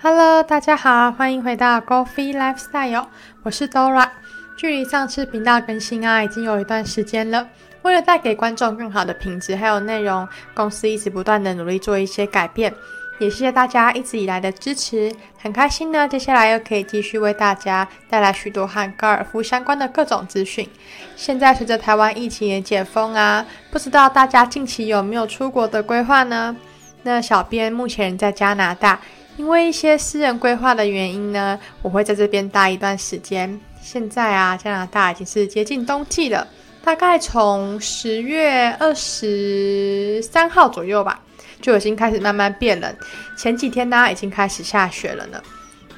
Hello，大家好，欢迎回到 g o f e e Lifestyle，我是 Dora。距离上次频道更新啊，已经有一段时间了。为了带给观众更好的品质还有内容，公司一直不断的努力做一些改变。也谢谢大家一直以来的支持，很开心呢。接下来又可以继续为大家带来许多和高尔夫相关的各种资讯。现在随着台湾疫情也解封啊，不知道大家近期有没有出国的规划呢？那小编目前在加拿大，因为一些私人规划的原因呢，我会在这边待一段时间。现在啊，加拿大已经是接近冬季了，大概从十月二十三号左右吧。就已经开始慢慢变冷，前几天呢已经开始下雪了呢。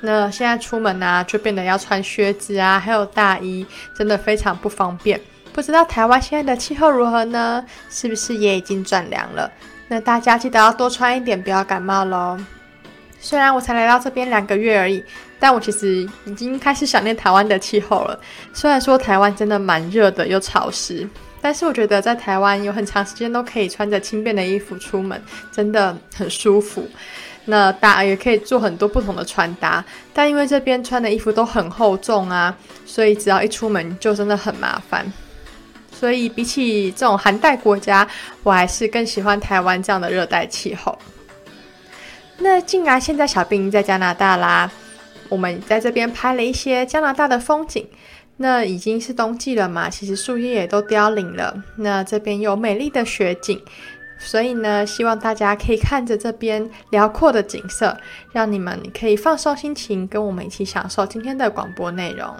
那现在出门呢就变得要穿靴子啊，还有大衣，真的非常不方便。不知道台湾现在的气候如何呢？是不是也已经转凉了？那大家记得要多穿一点，不要感冒喽。虽然我才来到这边两个月而已，但我其实已经开始想念台湾的气候了。虽然说台湾真的蛮热的，又潮湿。但是我觉得在台湾有很长时间都可以穿着轻便的衣服出门，真的很舒服。那大也可以做很多不同的穿搭，但因为这边穿的衣服都很厚重啊，所以只要一出门就真的很麻烦。所以比起这种寒带国家，我还是更喜欢台湾这样的热带气候。那既然现在小兵在加拿大啦，我们在这边拍了一些加拿大的风景。那已经是冬季了嘛，其实树叶也都凋零了。那这边有美丽的雪景，所以呢，希望大家可以看着这边辽阔的景色，让你们可以放松心情，跟我们一起享受今天的广播内容。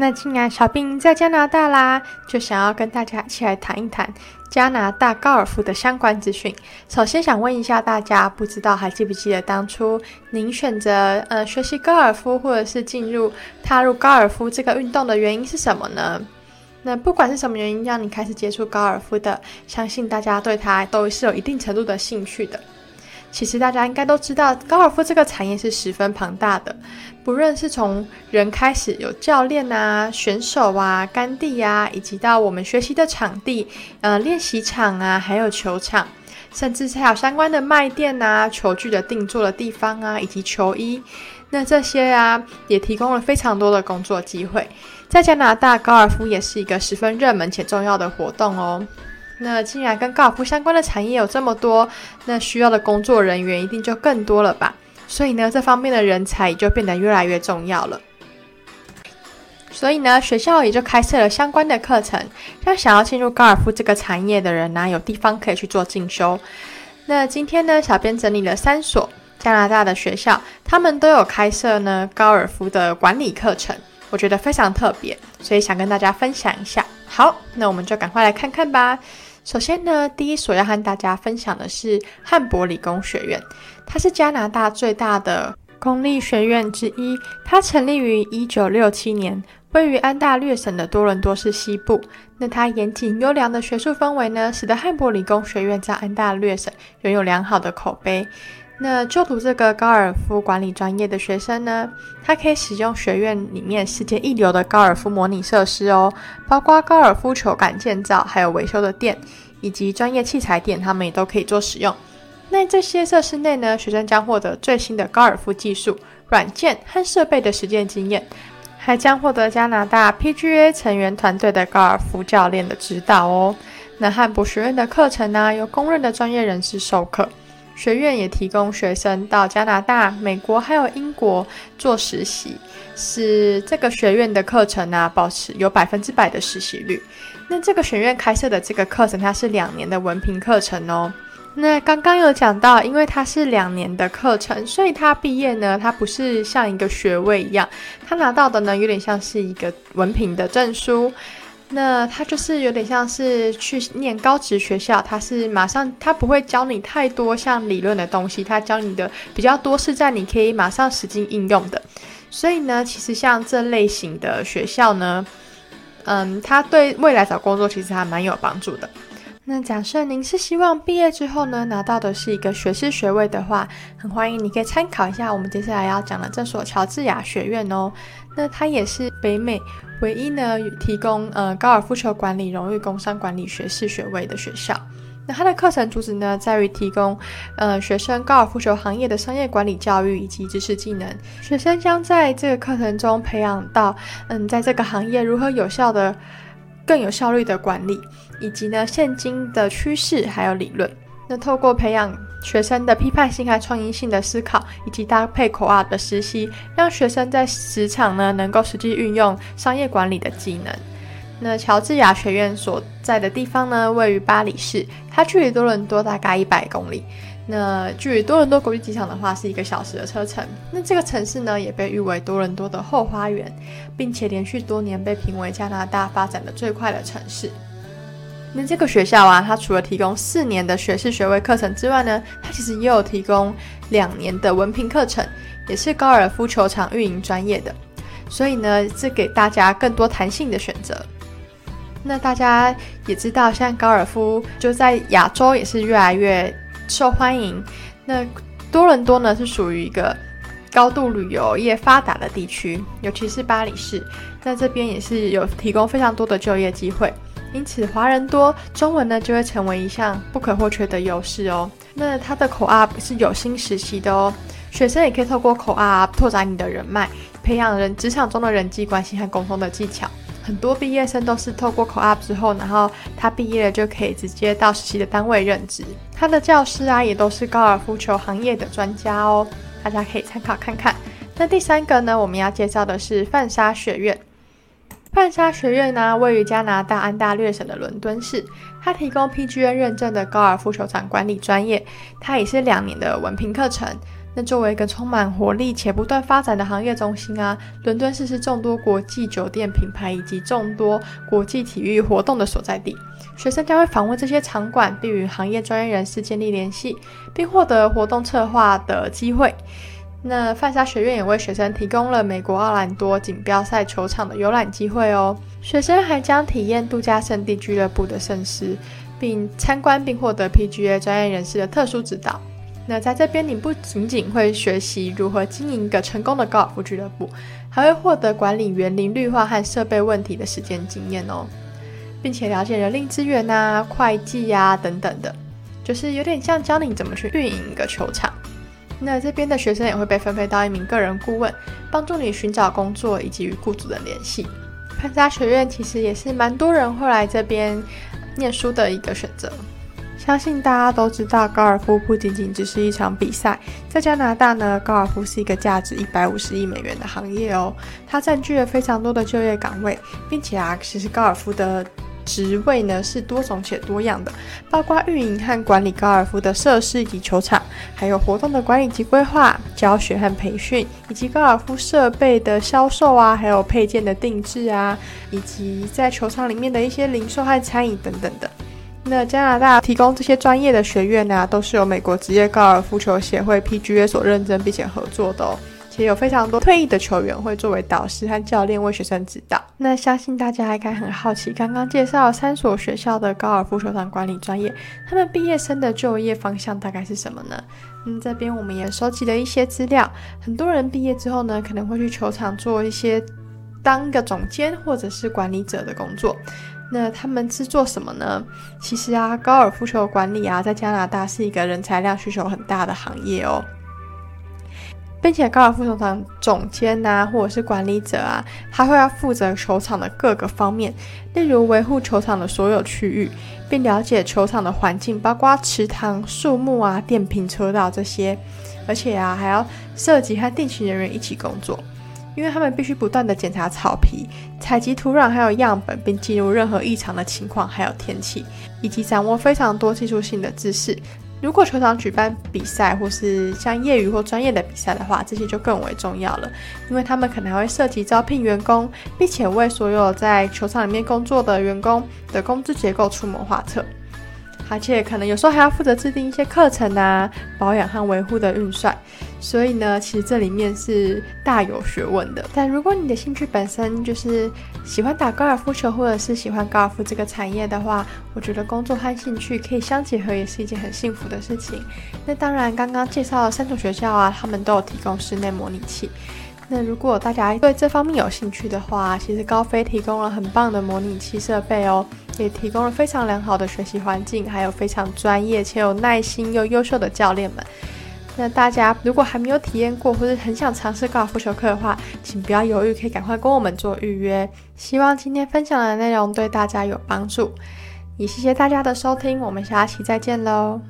那既然小兵在加拿大啦，就想要跟大家一起来谈一谈加拿大高尔夫的相关资讯。首先想问一下大家，不知道还记不记得当初您选择呃学习高尔夫，或者是进入踏入高尔夫这个运动的原因是什么呢？那不管是什么原因让你开始接触高尔夫的，相信大家对它都是有一定程度的兴趣的。其实大家应该都知道，高尔夫这个产业是十分庞大的。不论是从人开始，有教练啊、选手啊、杆地啊，以及到我们学习的场地，呃，练习场啊，还有球场，甚至还有相关的卖店啊、球具的定做的地方啊，以及球衣，那这些啊，也提供了非常多的工作机会。在加拿大，高尔夫也是一个十分热门且重要的活动哦。那既然跟高尔夫相关的产业有这么多，那需要的工作人员一定就更多了吧？所以呢，这方面的人才也就变得越来越重要了。所以呢，学校也就开设了相关的课程，让想要进入高尔夫这个产业的人呢，有地方可以去做进修。那今天呢，小编整理了三所加拿大的学校，他们都有开设呢高尔夫的管理课程，我觉得非常特别，所以想跟大家分享一下。好，那我们就赶快来看看吧。首先呢，第一所要和大家分享的是汉博理工学院，它是加拿大最大的公立学院之一。它成立于一九六七年，位于安大略省的多伦多市西部。那它严谨优良的学术氛围呢，使得汉博理工学院在安大略省拥有良好的口碑。那就读这个高尔夫管理专业的学生呢，他可以使用学院里面世界一流的高尔夫模拟设施哦，包括高尔夫球杆建造、还有维修的店，以及专业器材店，他们也都可以做使用。那这些设施内呢，学生将获得最新的高尔夫技术、软件和设备的实践经验，还将获得加拿大 PGA 成员团队的高尔夫教练的指导哦。那汉博学院的课程呢，由公认的专业人士授课。学院也提供学生到加拿大、美国还有英国做实习，使这个学院的课程呢保持有百分之百的实习率。那这个学院开设的这个课程，它是两年的文凭课程哦。那刚刚有讲到，因为它是两年的课程，所以他毕业呢，它不是像一个学位一样，他拿到的呢有点像是一个文凭的证书。那他就是有点像是去念高职学校，他是马上他不会教你太多像理论的东西，他教你的比较多是在你可以马上实际应用的。所以呢，其实像这类型的学校呢，嗯，他对未来找工作其实还蛮有帮助的。那假设您是希望毕业之后呢，拿到的是一个学士学位的话，很欢迎你可以参考一下我们接下来要讲的这所乔治亚学院哦。那它也是北美。唯一呢，提供呃高尔夫球管理荣誉工商管理学士学位的学校。那它的课程主旨呢，在于提供呃学生高尔夫球行业的商业管理教育以及知识技能。学生将在这个课程中培养到，嗯，在这个行业如何有效的、更有效率的管理，以及呢现今的趋势还有理论。那透过培养学生的批判性和创意性的思考，以及搭配口啊的实习，让学生在职场呢能够实际运用商业管理的技能。那乔治亚学院所在的地方呢，位于巴黎市，它距离多伦多大概一百公里。那距离多伦多国际机场的话，是一个小时的车程。那这个城市呢，也被誉为多伦多的后花园，并且连续多年被评为加拿大发展的最快的城市。那这个学校啊，它除了提供四年的学士学位课程之外呢，它其实也有提供两年的文凭课程，也是高尔夫球场运营专业的。所以呢，是给大家更多弹性的选择。那大家也知道，像高尔夫就在亚洲也是越来越受欢迎。那多伦多呢是属于一个高度旅游业发达的地区，尤其是巴黎市，在这边也是有提供非常多的就业机会。因此，华人多，中文呢就会成为一项不可或缺的优势哦。那它的口 up 是有薪实习的哦，学生也可以透过口 up 拓展你的人脉，培养人职场中的人际关系和沟通的技巧。很多毕业生都是透过口 up 之后，然后他毕业了就可以直接到实习的单位任职。他的教师啊，也都是高尔夫球行业的专家哦，大家可以参考看看。那第三个呢，我们要介绍的是范莎学院。范莎学院呢，位于加拿大安大略省的伦敦市，它提供 PGA 认证的高尔夫球场管理专业，它也是两年的文凭课程。那作为一个充满活力且不断发展的行业中心啊，伦敦市是众多国际酒店品牌以及众多国际体育活动的所在地。学生将会访问这些场馆，并与行业专业人士建立联系，并获得活动策划的机会。那范莎学院也为学生提供了美国奥兰多锦标赛球场的游览机会哦。学生还将体验度假胜地俱乐部的盛事，并参观并获得 PGA 专业人士的特殊指导。那在这边，你不仅仅会学习如何经营一个成功的高尔夫俱乐部，还会获得管理园林绿化和设备问题的实践经验哦，并且了解人力资源啊、会计啊等等的，就是有点像教你怎么去运营一个球场。那这边的学生也会被分配到一名个人顾问，帮助你寻找工作以及与雇主的联系。潘沙学院其实也是蛮多人会来这边念书的一个选择。相信大家都知道，高尔夫不仅仅只是一场比赛。在加拿大呢，高尔夫是一个价值一百五十亿美元的行业哦，它占据了非常多的就业岗位，并且啊，其实高尔夫的职位呢是多种且多样的，包括运营和管理高尔夫的设施以及球场，还有活动的管理及规划、教学和培训，以及高尔夫设备的销售啊，还有配件的定制啊，以及在球场里面的一些零售和餐饮等等的。那加拿大提供这些专业的学院呢，都是由美国职业高尔夫球协会 PGA 所认证并且合作的哦。且有非常多退役的球员会作为导师和教练为学生指导。那相信大家应该很好奇，刚刚介绍三所学校的高尔夫球场管理专业，他们毕业生的就业方向大概是什么呢？嗯，这边我们也收集了一些资料。很多人毕业之后呢，可能会去球场做一些当个总监或者是管理者的工作。那他们是做什么呢？其实啊，高尔夫球管理啊，在加拿大是一个人才量需求很大的行业哦，并且高尔夫球场总监呐，或者是管理者啊，他会要负责球场的各个方面，例如维护球场的所有区域，并了解球场的环境，包括池塘、树木啊、电瓶车道这些，而且啊，还要涉及和定期人员一起工作。因为他们必须不断的检查草皮、采集土壤还有样本，并记录任何异常的情况，还有天气，以及掌握非常多技术性的知识。如果球场举办比赛，或是像业余或专业的比赛的话，这些就更为重要了，因为他们可能还会涉及招聘员工，并且为所有在球场里面工作的员工的工资结构出谋划策。而且可能有时候还要负责制定一些课程啊、保养和维护的预算，所以呢，其实这里面是大有学问的。但如果你的兴趣本身就是喜欢打高尔夫球，或者是喜欢高尔夫这个产业的话，我觉得工作和兴趣可以相结合，也是一件很幸福的事情。那当然，刚刚介绍了三所学校啊，他们都有提供室内模拟器。那如果大家对这方面有兴趣的话，其实高飞提供了很棒的模拟器设备哦，也提供了非常良好的学习环境，还有非常专业且有耐心又优秀的教练们。那大家如果还没有体验过，或是很想尝试高尔夫球课的话，请不要犹豫，可以赶快跟我们做预约。希望今天分享的内容对大家有帮助，也谢谢大家的收听，我们下期再见喽。